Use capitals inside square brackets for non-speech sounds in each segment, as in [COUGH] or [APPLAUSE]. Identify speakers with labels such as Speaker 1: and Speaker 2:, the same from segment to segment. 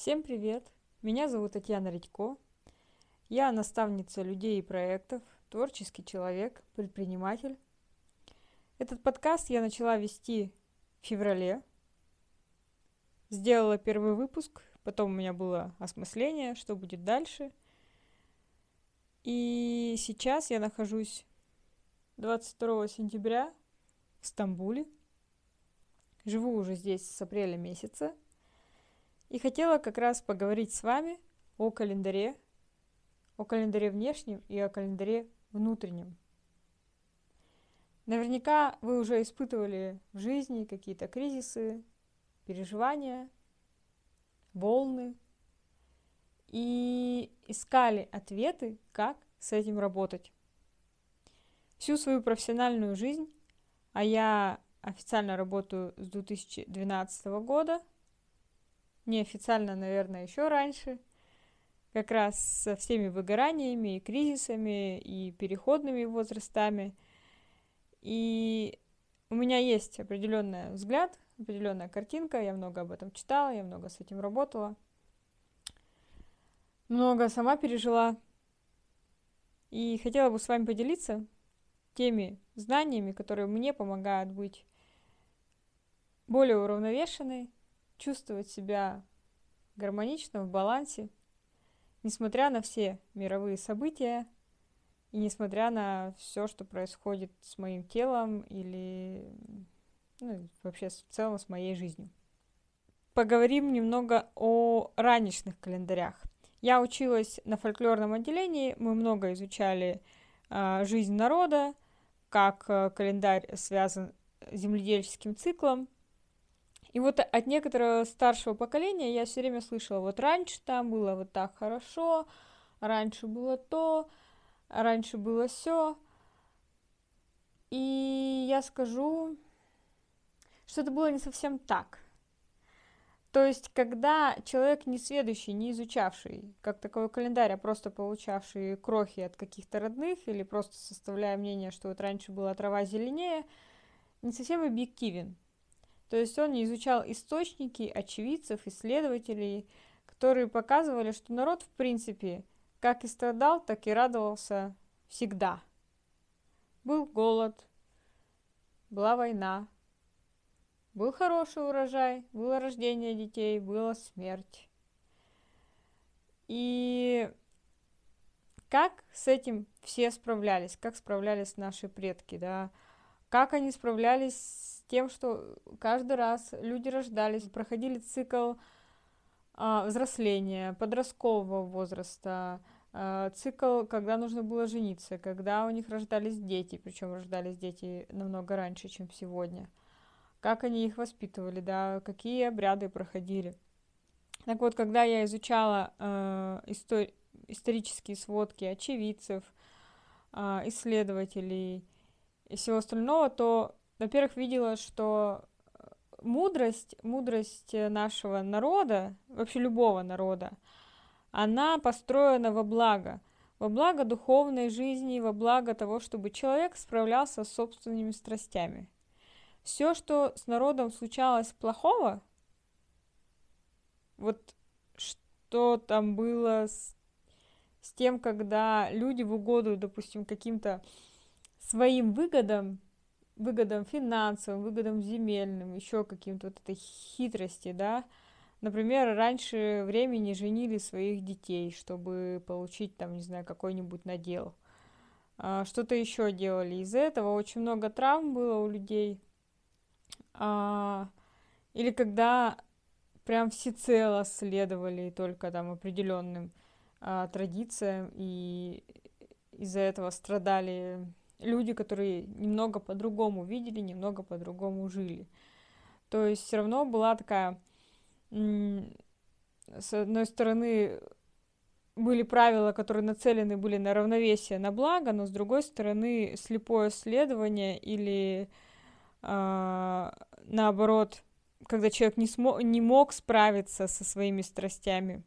Speaker 1: Всем привет! Меня зовут Татьяна Редько. Я наставница людей и проектов, творческий человек, предприниматель. Этот подкаст я начала вести в феврале. Сделала первый выпуск, потом у меня было осмысление, что будет дальше. И сейчас я нахожусь 22 сентября в Стамбуле. Живу уже здесь с апреля месяца – и хотела как раз поговорить с вами о календаре, о календаре внешнем и о календаре внутреннем. Наверняка вы уже испытывали в жизни какие-то кризисы, переживания, волны и искали ответы, как с этим работать. Всю свою профессиональную жизнь, а я официально работаю с 2012 года – неофициально, наверное, еще раньше, как раз со всеми выгораниями и кризисами и переходными возрастами. И у меня есть определенный взгляд, определенная картинка, я много об этом читала, я много с этим работала, много сама пережила. И хотела бы с вами поделиться теми знаниями, которые мне помогают быть более уравновешенной, чувствовать себя гармонично, в балансе, несмотря на все мировые события и несмотря на все, что происходит с моим телом или ну, вообще в целом с моей жизнью. Поговорим немного о ранешных календарях. Я училась на фольклорном отделении, мы много изучали э, жизнь народа, как э, календарь связан с земледельческим циклом, и вот от некоторого старшего поколения я все время слышала, вот раньше там было вот так хорошо, раньше было то, раньше было все. И я скажу, что это было не совсем так. То есть, когда человек не следующий, не изучавший, как таковой календарь, а просто получавший крохи от каких-то родных или просто составляя мнение, что вот раньше была трава зеленее, не совсем объективен. То есть он не изучал источники очевидцев, исследователей, которые показывали, что народ, в принципе, как и страдал, так и радовался всегда. Был голод, была война, был хороший урожай, было рождение детей, была смерть. И как с этим все справлялись, как справлялись наши предки, да, как они справлялись тем, что каждый раз люди рождались, проходили цикл а, взросления, подросткового возраста, а, цикл, когда нужно было жениться, когда у них рождались дети, причем рождались дети намного раньше, чем сегодня, как они их воспитывали, да, какие обряды проходили. Так вот, когда я изучала э, истор- исторические сводки очевидцев, э, исследователей, и всего остального, то, во-первых, видела, что э, мудрость, мудрость нашего народа, вообще любого народа, она построена во благо, во благо духовной жизни, во благо того, чтобы человек справлялся с собственными страстями. Все, что с народом случалось плохого, вот что там было с, с тем, когда люди в угоду, допустим, каким-то своим выгодам, выгодам финансовым, выгодам земельным, еще каким-то вот этой хитрости, да, Например, раньше времени женили своих детей, чтобы получить там, не знаю, какой-нибудь надел. А, что-то еще делали. Из-за этого очень много травм было у людей. А, или когда прям всецело следовали только там определенным а, традициям и из-за этого страдали люди, которые немного по-другому видели, немного по-другому жили. То есть все равно была такая, с одной стороны, были правила, которые нацелены были на равновесие, на благо, но с другой стороны, слепое следование или э, наоборот, когда человек не, смог, не мог справиться со своими страстями,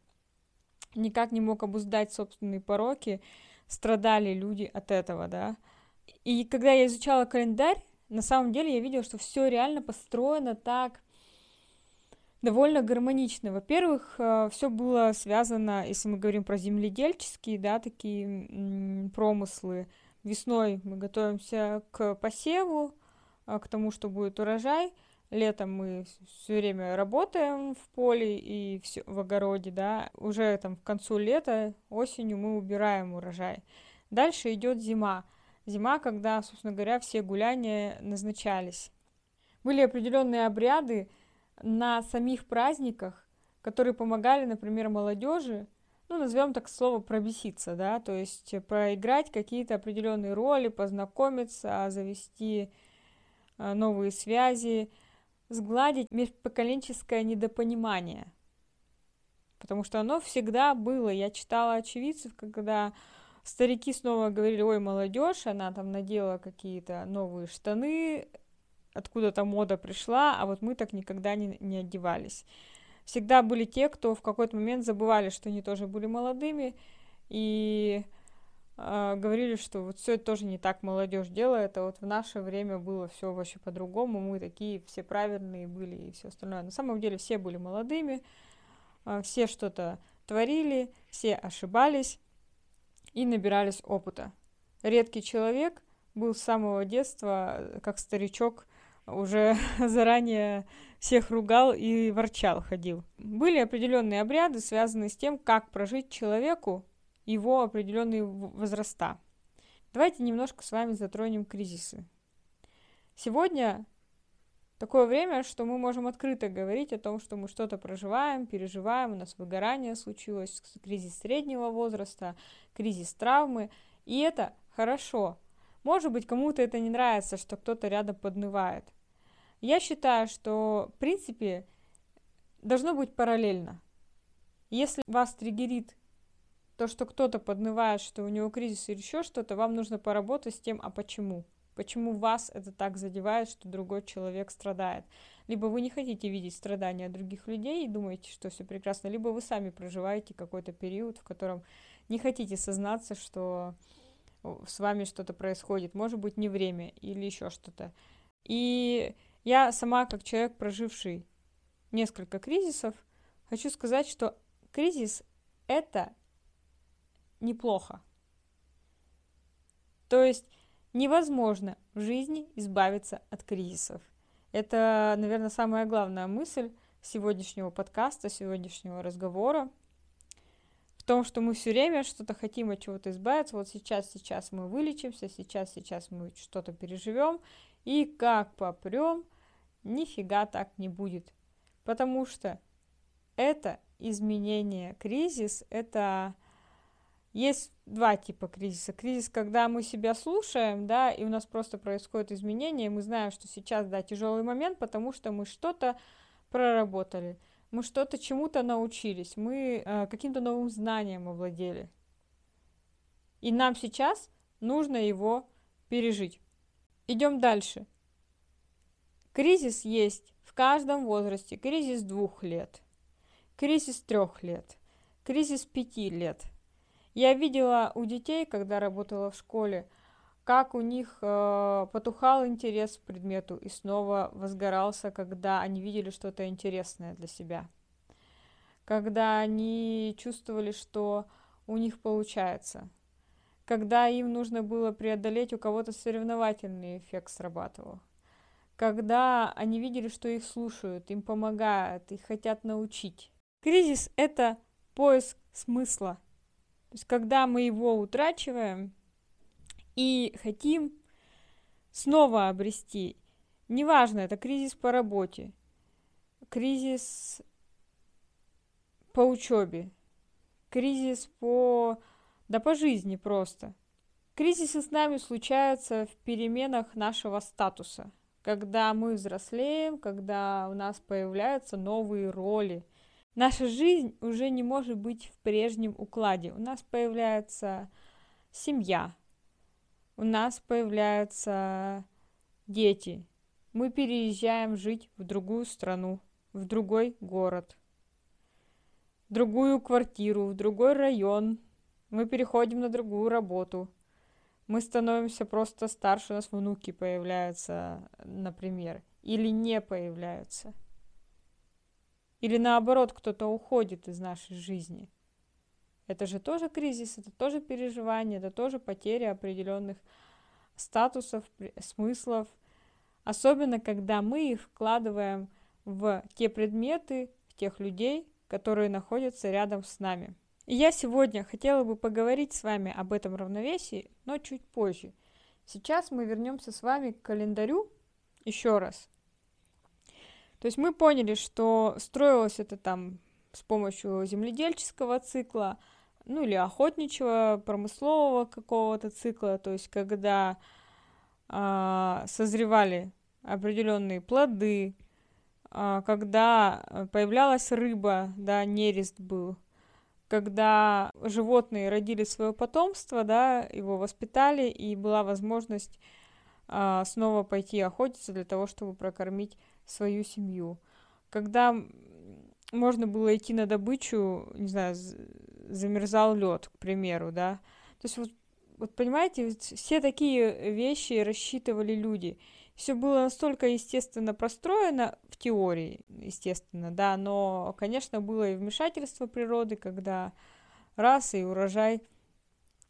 Speaker 1: никак не мог обуздать собственные пороки, страдали люди от этого, да. И когда я изучала календарь, на самом деле я видела, что все реально построено так довольно гармонично. Во-первых, э, все было связано, если мы говорим про земледельческие, да, такие промыслы. Весной мы готовимся к посеву, а, к тому, что будет урожай. Летом мы все время работаем в поле и все в огороде, да. Уже там к концу лета, осенью мы убираем урожай. Дальше идет зима. Зима, когда, собственно говоря, все гуляния назначались. Были определенные обряды на самих праздниках, которые помогали, например, молодежи, ну, назовем так слово пробеситься, да, то есть проиграть какие-то определенные роли, познакомиться, завести а, новые связи, сгладить межпоколенческое недопонимание. Потому что оно всегда было. Я читала очевидцев, когда старики снова говорили, ой, молодежь, она там надела какие-то новые штаны, откуда-то мода пришла, а вот мы так никогда не, не одевались. Всегда были те, кто в какой-то момент забывали, что они тоже были молодыми, и э, говорили, что вот все это тоже не так молодежь делает, а вот в наше время было все вообще по-другому, мы такие все правильные были и все остальное. На самом деле все были молодыми, э, все что-то творили, все ошибались, и набирались опыта. Редкий человек был с самого детства, как старичок, уже [LAUGHS] заранее всех ругал и ворчал, ходил. Были определенные обряды, связанные с тем, как прожить человеку его определенные возраста. Давайте немножко с вами затронем кризисы. Сегодня такое время, что мы можем открыто говорить о том, что мы что-то проживаем, переживаем, у нас выгорание случилось, кризис среднего возраста, кризис травмы, и это хорошо. Может быть, кому-то это не нравится, что кто-то рядом поднывает. Я считаю, что, в принципе, должно быть параллельно. Если вас триггерит то, что кто-то поднывает, что у него кризис или еще что-то, вам нужно поработать с тем, а почему. Почему вас это так задевает, что другой человек страдает? Либо вы не хотите видеть страдания других людей и думаете, что все прекрасно, либо вы сами проживаете какой-то период, в котором не хотите сознаться, что с вами что-то происходит. Может быть, не время или еще что-то. И я сама, как человек, проживший несколько кризисов, хочу сказать, что кризис — это неплохо. То есть Невозможно в жизни избавиться от кризисов. Это, наверное, самая главная мысль сегодняшнего подкаста, сегодняшнего разговора. В том, что мы все время что-то хотим от чего-то избавиться. Вот сейчас, сейчас мы вылечимся, сейчас, сейчас мы что-то переживем. И как попрем, нифига так не будет. Потому что это изменение, кризис, это есть два типа кризиса. Кризис, когда мы себя слушаем, да, и у нас просто происходит изменение, и мы знаем, что сейчас, да, тяжелый момент, потому что мы что-то проработали, мы что-то чему-то научились, мы э, каким-то новым знанием овладели. И нам сейчас нужно его пережить. Идем дальше. Кризис есть в каждом возрасте. Кризис двух лет, кризис трех лет, кризис пяти лет – я видела у детей, когда работала в школе, как у них э, потухал интерес к предмету и снова возгорался, когда они видели что-то интересное для себя. Когда они чувствовали, что у них получается. Когда им нужно было преодолеть, у кого-то соревновательный эффект срабатывал. Когда они видели, что их слушают, им помогают, их хотят научить. Кризис – это поиск смысла – то есть, когда мы его утрачиваем и хотим снова обрести, неважно, это кризис по работе, кризис по учебе, кризис по... да по жизни просто. Кризисы с нами случаются в переменах нашего статуса, когда мы взрослеем, когда у нас появляются новые роли – Наша жизнь уже не может быть в прежнем укладе. У нас появляется семья, у нас появляются дети. Мы переезжаем жить в другую страну, в другой город, в другую квартиру, в другой район. Мы переходим на другую работу. Мы становимся просто старше, у нас внуки появляются, например, или не появляются – Или наоборот, кто-то уходит из нашей жизни. Это же тоже кризис, это тоже переживание, это тоже потеря определенных статусов, смыслов. Особенно, когда мы их вкладываем в те предметы, в тех людей, которые находятся рядом с нами. И я сегодня хотела бы поговорить с вами об этом равновесии, но чуть позже. Сейчас мы вернемся с вами к календарю еще раз. То есть мы поняли, что строилось это там с помощью земледельческого цикла, ну или охотничьего, промыслового какого-то цикла, то есть когда а, созревали определенные плоды, а, когда появлялась рыба, да, нерест был, когда животные родили свое потомство, да, его воспитали, и была возможность а, снова пойти охотиться для того, чтобы прокормить свою семью. Когда можно было идти на добычу, не знаю, замерзал лед, к примеру, да. То есть вот, вот понимаете, все такие вещи рассчитывали люди. Все было настолько естественно простроено в теории, естественно, да, но, конечно, было и вмешательство природы, когда раз и урожай,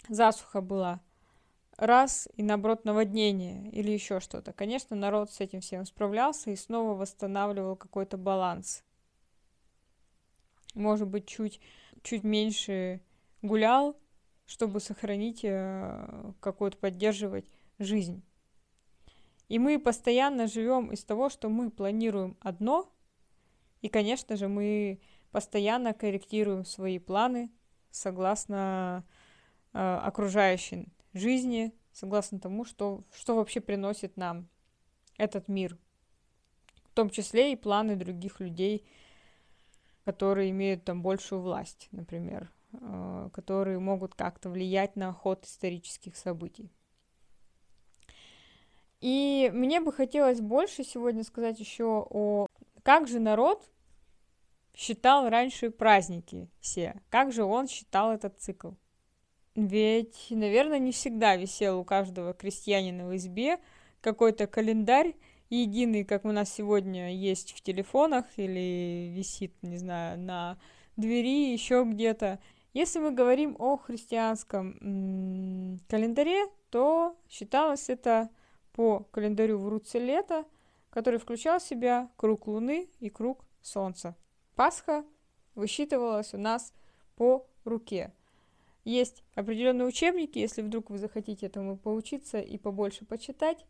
Speaker 1: засуха была, раз и наоборот наводнение или еще что-то. Конечно, народ с этим всем справлялся и снова восстанавливал какой-то баланс. Может быть, чуть, чуть меньше гулял, чтобы сохранить э, какую-то, поддерживать жизнь. И мы постоянно живем из того, что мы планируем одно, и, конечно же, мы постоянно корректируем свои планы согласно э, окружающей жизни, согласно тому, что, что вообще приносит нам этот мир. В том числе и планы других людей, которые имеют там большую власть, например, э, которые могут как-то влиять на ход исторических событий. И мне бы хотелось больше сегодня сказать еще о как же народ считал раньше праздники все, как же он считал этот цикл. Ведь, наверное, не всегда висел у каждого крестьянина в избе какой-то календарь единый, как у нас сегодня есть в телефонах или висит, не знаю, на двери, еще где-то. Если мы говорим о христианском календаре, то считалось это по календарю в Руце лета, который включал в себя круг Луны и круг Солнца. Пасха высчитывалась у нас по руке. Есть определенные учебники, если вдруг вы захотите этому поучиться и побольше почитать,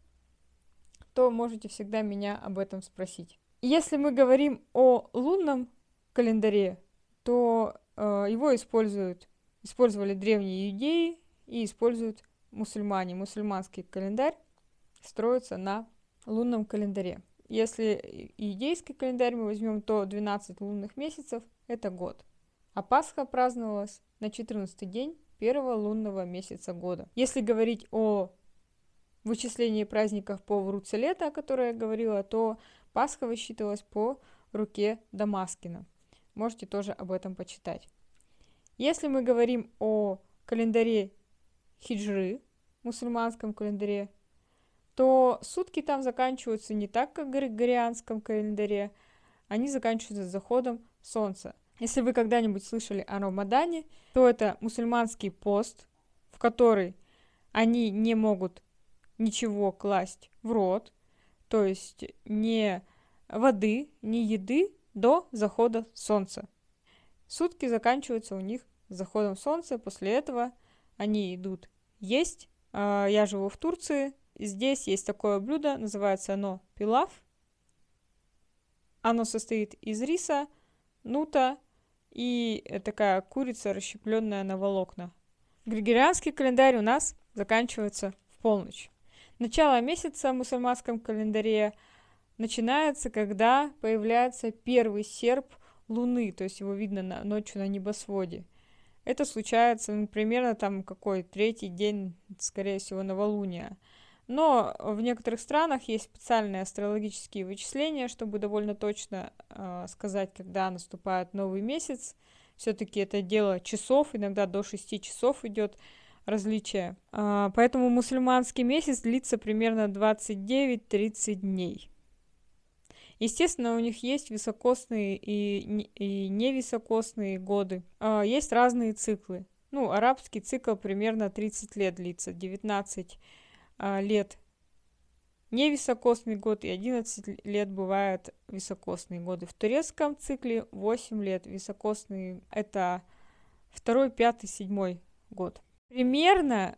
Speaker 1: то можете всегда меня об этом спросить. Если мы говорим о лунном календаре, то э, его используют, использовали древние иудеи и используют мусульмане. Мусульманский календарь строится на лунном календаре. Если иудейский календарь мы возьмем, то 12 лунных месяцев – это год. А Пасха праздновалась на 14 день первого лунного месяца года. Если говорить о вычислении праздников по вруце лета, о которой я говорила, то Пасха высчитывалась по руке Дамаскина. Можете тоже об этом почитать. Если мы говорим о календаре хиджры, мусульманском календаре, то сутки там заканчиваются не так, как в григорианском календаре, они заканчиваются с заходом солнца. Если вы когда-нибудь слышали о Рамадане, то это мусульманский пост, в который они не могут ничего класть в рот, то есть ни воды, ни еды до захода солнца. Сутки заканчиваются у них с заходом солнца, после этого они идут есть. А, я живу в Турции, здесь есть такое блюдо, называется оно пилав. Оно состоит из риса, нута и такая курица, расщепленная на волокна. Григорианский календарь у нас заканчивается в полночь. Начало месяца в мусульманском календаре начинается, когда появляется первый серп Луны, то есть его видно на, ночью на небосводе. Это случается ну, примерно там какой третий день, скорее всего, новолуния. Но в некоторых странах есть специальные астрологические вычисления, чтобы довольно точно э, сказать, когда наступает новый месяц. Все-таки это дело часов, иногда до 6 часов идет различия. Э, поэтому мусульманский месяц длится примерно 29-30 дней. Естественно, у них есть високосные и, и невисокосные годы. А, есть разные циклы. Ну, арабский цикл примерно 30 лет длится, 19 а, лет невисокосный год и 11 лет бывают високосные годы. В турецком цикле 8 лет високосные – это второй, пятый, седьмой год. Примерно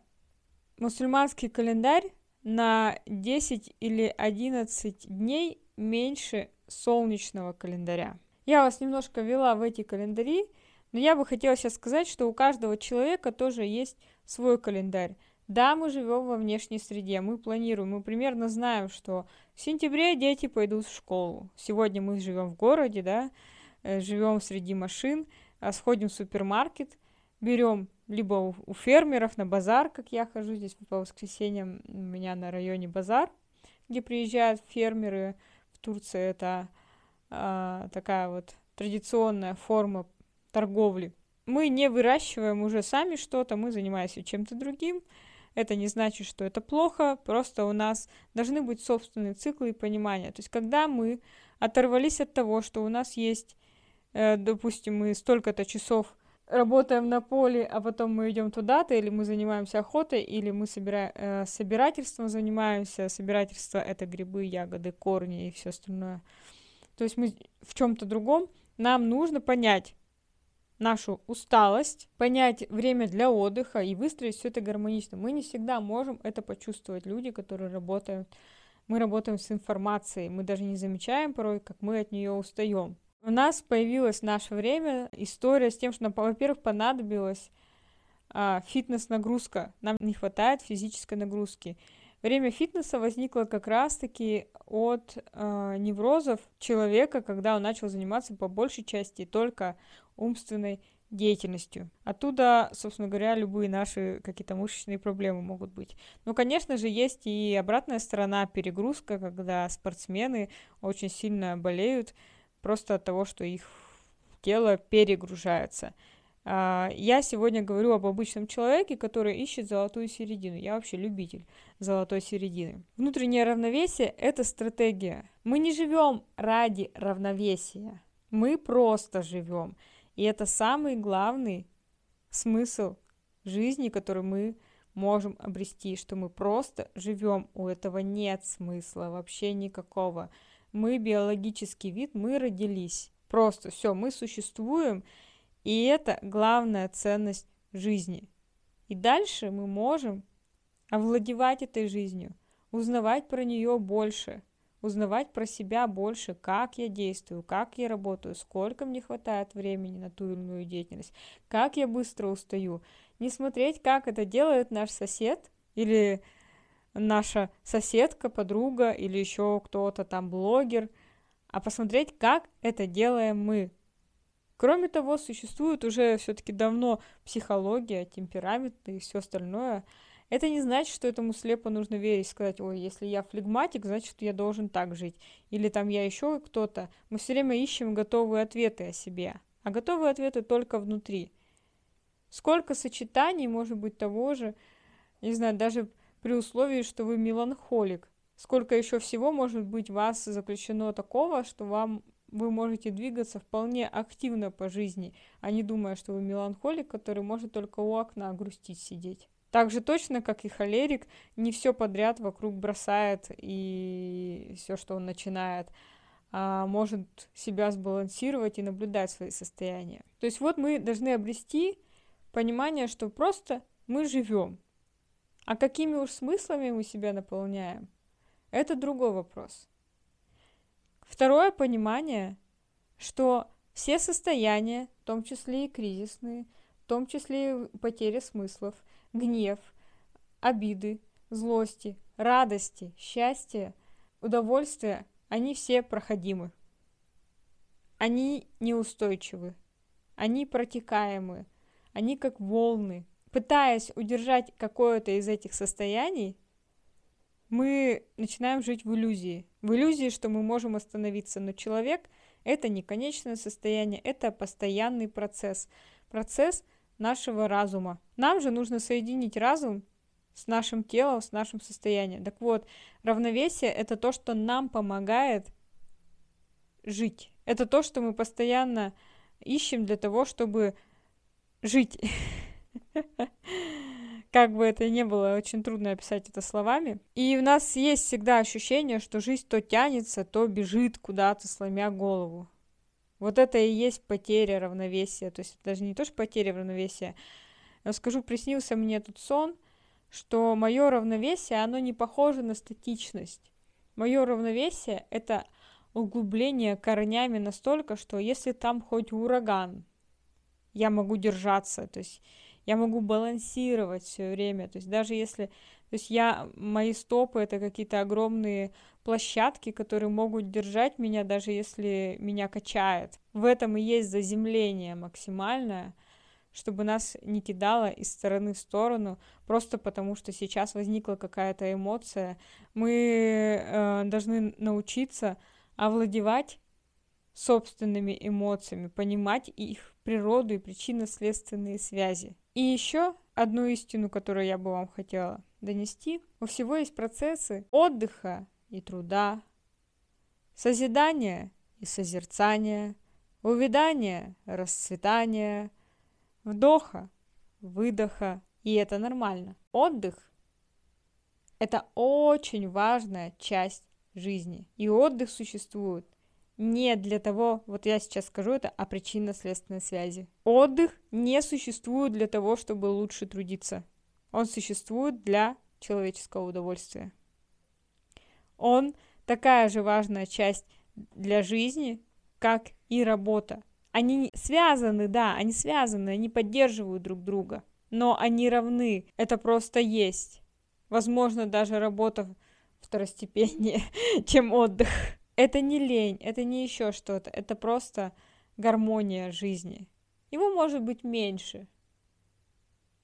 Speaker 1: мусульманский календарь на 10 или 11 дней меньше солнечного календаря. Я вас немножко вела в эти календари, но я бы хотела сейчас сказать, что у каждого человека тоже есть свой календарь. Да, мы живем во внешней среде, мы планируем, мы примерно знаем, что в сентябре дети пойдут в школу. Сегодня мы живем в городе, да, э, живем среди машин, а сходим в супермаркет, берем либо у, фермеров на базар, как я хожу здесь по воскресеньям, у меня на районе базар, где приезжают фермеры, в Турции это а, такая вот традиционная форма торговли. Мы не выращиваем уже сами что-то, мы занимаемся чем-то другим. Это не значит, что это плохо, просто у нас должны быть собственные циклы и понимания. То есть, когда мы оторвались от того, что у нас есть, э, допустим, мы столько-то часов работаем на поле, а потом мы идем туда-то, или мы занимаемся охотой, или мы собира... э, собирательством занимаемся. Собирательство это грибы, ягоды, корни и все остальное. То есть мы в чем-то другом. Нам нужно понять нашу усталость, понять время для отдыха и выстроить все это гармонично. Мы не всегда можем это почувствовать. Люди, которые работают, мы работаем с информацией, мы даже не замечаем порой, как мы от нее устаем. У нас появилось в наше время история с тем, что нам, во-первых, понадобилась а, фитнес-нагрузка. Нам не хватает физической нагрузки. Время фитнеса возникло как раз-таки от э, неврозов человека, когда он начал заниматься по большей части только умственной деятельностью. Оттуда, собственно говоря, любые наши какие-то мышечные проблемы могут быть. Но, конечно же, есть и обратная сторона перегрузка, когда спортсмены очень сильно болеют, просто от того, что их тело перегружается. А, я сегодня говорю об обычном человеке, который ищет золотую середину. Я вообще любитель золотой середины. Внутреннее равновесие – это стратегия. Мы не живем ради равновесия. Мы просто живем. И это самый главный смысл жизни, который мы можем обрести, что мы просто живем, у этого нет смысла вообще никакого мы биологический вид, мы родились. Просто все, мы существуем, и это главная ценность жизни. И дальше мы можем овладевать этой жизнью, узнавать про нее больше, узнавать про себя больше, как я действую, как я работаю, сколько мне хватает времени на ту или иную деятельность, как я быстро устаю. Не смотреть, как это делает наш сосед или наша соседка, подруга или еще кто-то там блогер, а посмотреть, как это делаем мы. Кроме того, существует уже все-таки давно психология, темперамент и все остальное. Это не значит, что этому слепо нужно верить, сказать, ой, если я флегматик, значит, я должен так жить. Или там я еще кто-то. Мы все время ищем готовые ответы о себе. А готовые ответы только внутри. Сколько сочетаний может быть того же, не знаю, даже при условии, что вы меланхолик. Сколько еще всего может быть вас заключено такого, что вам вы можете двигаться вполне активно по жизни, а не думая, что вы меланхолик, который может только у окна грустить сидеть. Так же точно, как и холерик, не все подряд вокруг бросает и все, что он начинает, а может себя сбалансировать и наблюдать свои состояния. То есть вот мы должны обрести понимание, что просто мы живем, а какими уж смыслами мы себя наполняем, это другой вопрос. Второе понимание, что все состояния, в том числе и кризисные, в том числе и потеря смыслов, гнев, обиды, злости, радости, счастья, удовольствия, они все проходимы. Они неустойчивы, они протекаемы, они как волны, пытаясь удержать какое-то из этих состояний, мы начинаем жить в иллюзии. В иллюзии, что мы можем остановиться. Но человек — это не конечное состояние, это постоянный процесс. Процесс нашего разума. Нам же нужно соединить разум с нашим телом, с нашим состоянием. Так вот, равновесие — это то, что нам помогает жить. Это то, что мы постоянно ищем для того, чтобы жить. [LAUGHS] Как бы это ни было, очень трудно описать это словами. И у нас есть всегда ощущение, что жизнь то тянется, то бежит куда-то, сломя голову. Вот это и есть потеря равновесия. То есть даже не то, что потеря равновесия. Я скажу, приснился мне тут сон, что мое равновесие, оно не похоже на статичность. Мое равновесие — это углубление корнями настолько, что если там хоть ураган, я могу держаться, то есть я могу балансировать все время, то есть даже если, то есть я, мои стопы это какие-то огромные площадки, которые могут держать меня, даже если меня качает. В этом и есть заземление максимальное, чтобы нас не кидало из стороны в сторону, просто потому что сейчас возникла какая-то эмоция. Мы э, должны научиться овладевать собственными эмоциями, понимать их природу и причинно-следственные связи. И еще одну истину, которую я бы вам хотела донести. У всего есть процессы отдыха и труда, созидания и созерцания, увядания, расцветания, вдоха, выдоха, и это нормально. Отдых – это очень важная часть жизни, и отдых существует не для того, вот я сейчас скажу это, о причинно-следственной связи. Отдых не существует для того, чтобы лучше трудиться. Он существует для человеческого удовольствия. Он такая же важная часть для жизни, как и работа. Они связаны, да, они связаны, они поддерживают друг друга, но они равны, это просто есть. Возможно, даже работа второстепеннее, [LAUGHS] чем отдых. Это не лень, это не еще что-то, это просто гармония жизни. Его может быть меньше,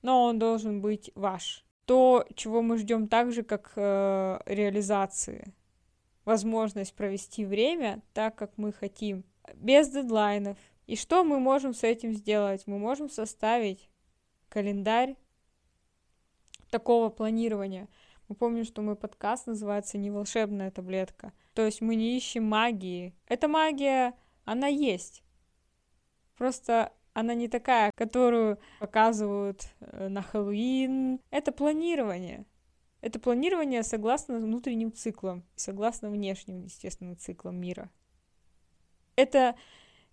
Speaker 1: но он должен быть ваш. То, чего мы ждем так же, как э, реализации. Возможность провести время так, как мы хотим, без дедлайнов. И что мы можем с этим сделать? Мы можем составить календарь такого планирования – мы помним, что мой подкаст называется «Не волшебная таблетка». То есть мы не ищем магии. Эта магия, она есть. Просто она не такая, которую показывают э, на Хэллоуин. Это планирование. Это планирование согласно внутренним циклам, согласно внешним, естественно, циклам мира. Это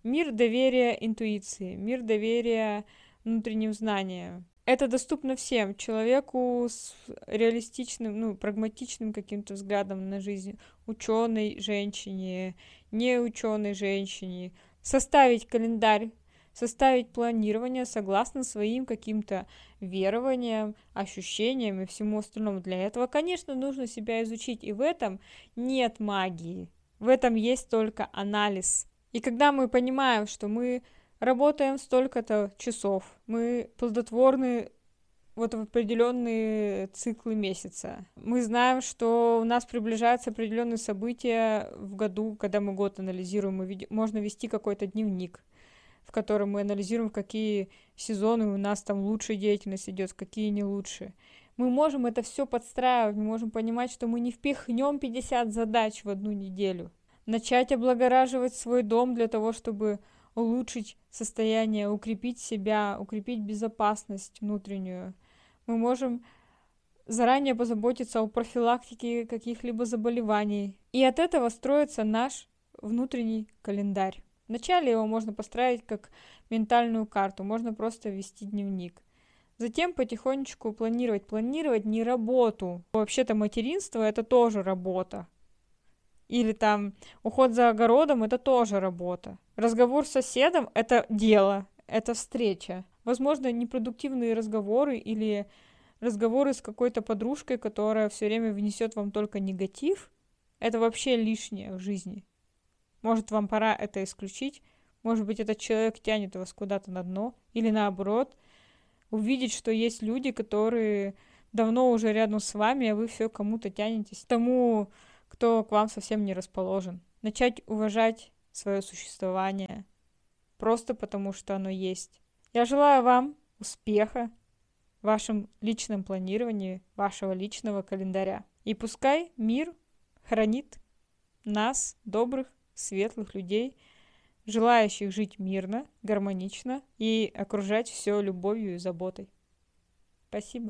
Speaker 1: мир доверия интуиции, мир доверия внутренним знаниям, это доступно всем. Человеку с реалистичным, ну, прагматичным каким-то взглядом на жизнь, ученой женщине, не ученой женщине. Составить календарь, составить планирование согласно своим каким-то верованиям, ощущениям и всему остальному. Для этого, конечно, нужно себя изучить, и в этом нет магии. В этом есть только анализ. И когда мы понимаем, что мы работаем столько-то часов, мы плодотворны вот в определенные циклы месяца. Мы знаем, что у нас приближаются определенные события в году, когда мы год анализируем, мы вед... можно вести какой-то дневник, в котором мы анализируем, какие сезоны у нас там лучшая деятельность идет, какие не лучшие. Мы можем это все подстраивать, мы можем понимать, что мы не впихнем 50 задач в одну неделю. Начать облагораживать свой дом для того, чтобы улучшить состояние, укрепить себя, укрепить безопасность внутреннюю. Мы можем заранее позаботиться о профилактике каких-либо заболеваний. И от этого строится наш внутренний календарь. Вначале его можно построить как ментальную карту, можно просто вести дневник. Затем потихонечку планировать. Планировать не работу. Вообще-то материнство это тоже работа. Или там уход за огородом это тоже работа. Разговор с соседом — это дело, это встреча. Возможно, непродуктивные разговоры или разговоры с какой-то подружкой, которая все время внесет вам только негатив, это вообще лишнее в жизни. Может, вам пора это исключить. Может быть, этот человек тянет вас куда-то на дно. Или наоборот, увидеть, что есть люди, которые давно уже рядом с вами, а вы все кому-то тянетесь. Тому, кто к вам совсем не расположен. Начать уважать свое существование, просто потому что оно есть. Я желаю вам успеха в вашем личном планировании вашего личного календаря. И пускай мир хранит нас, добрых светлых людей, желающих жить мирно, гармонично и окружать все любовью и заботой. Спасибо.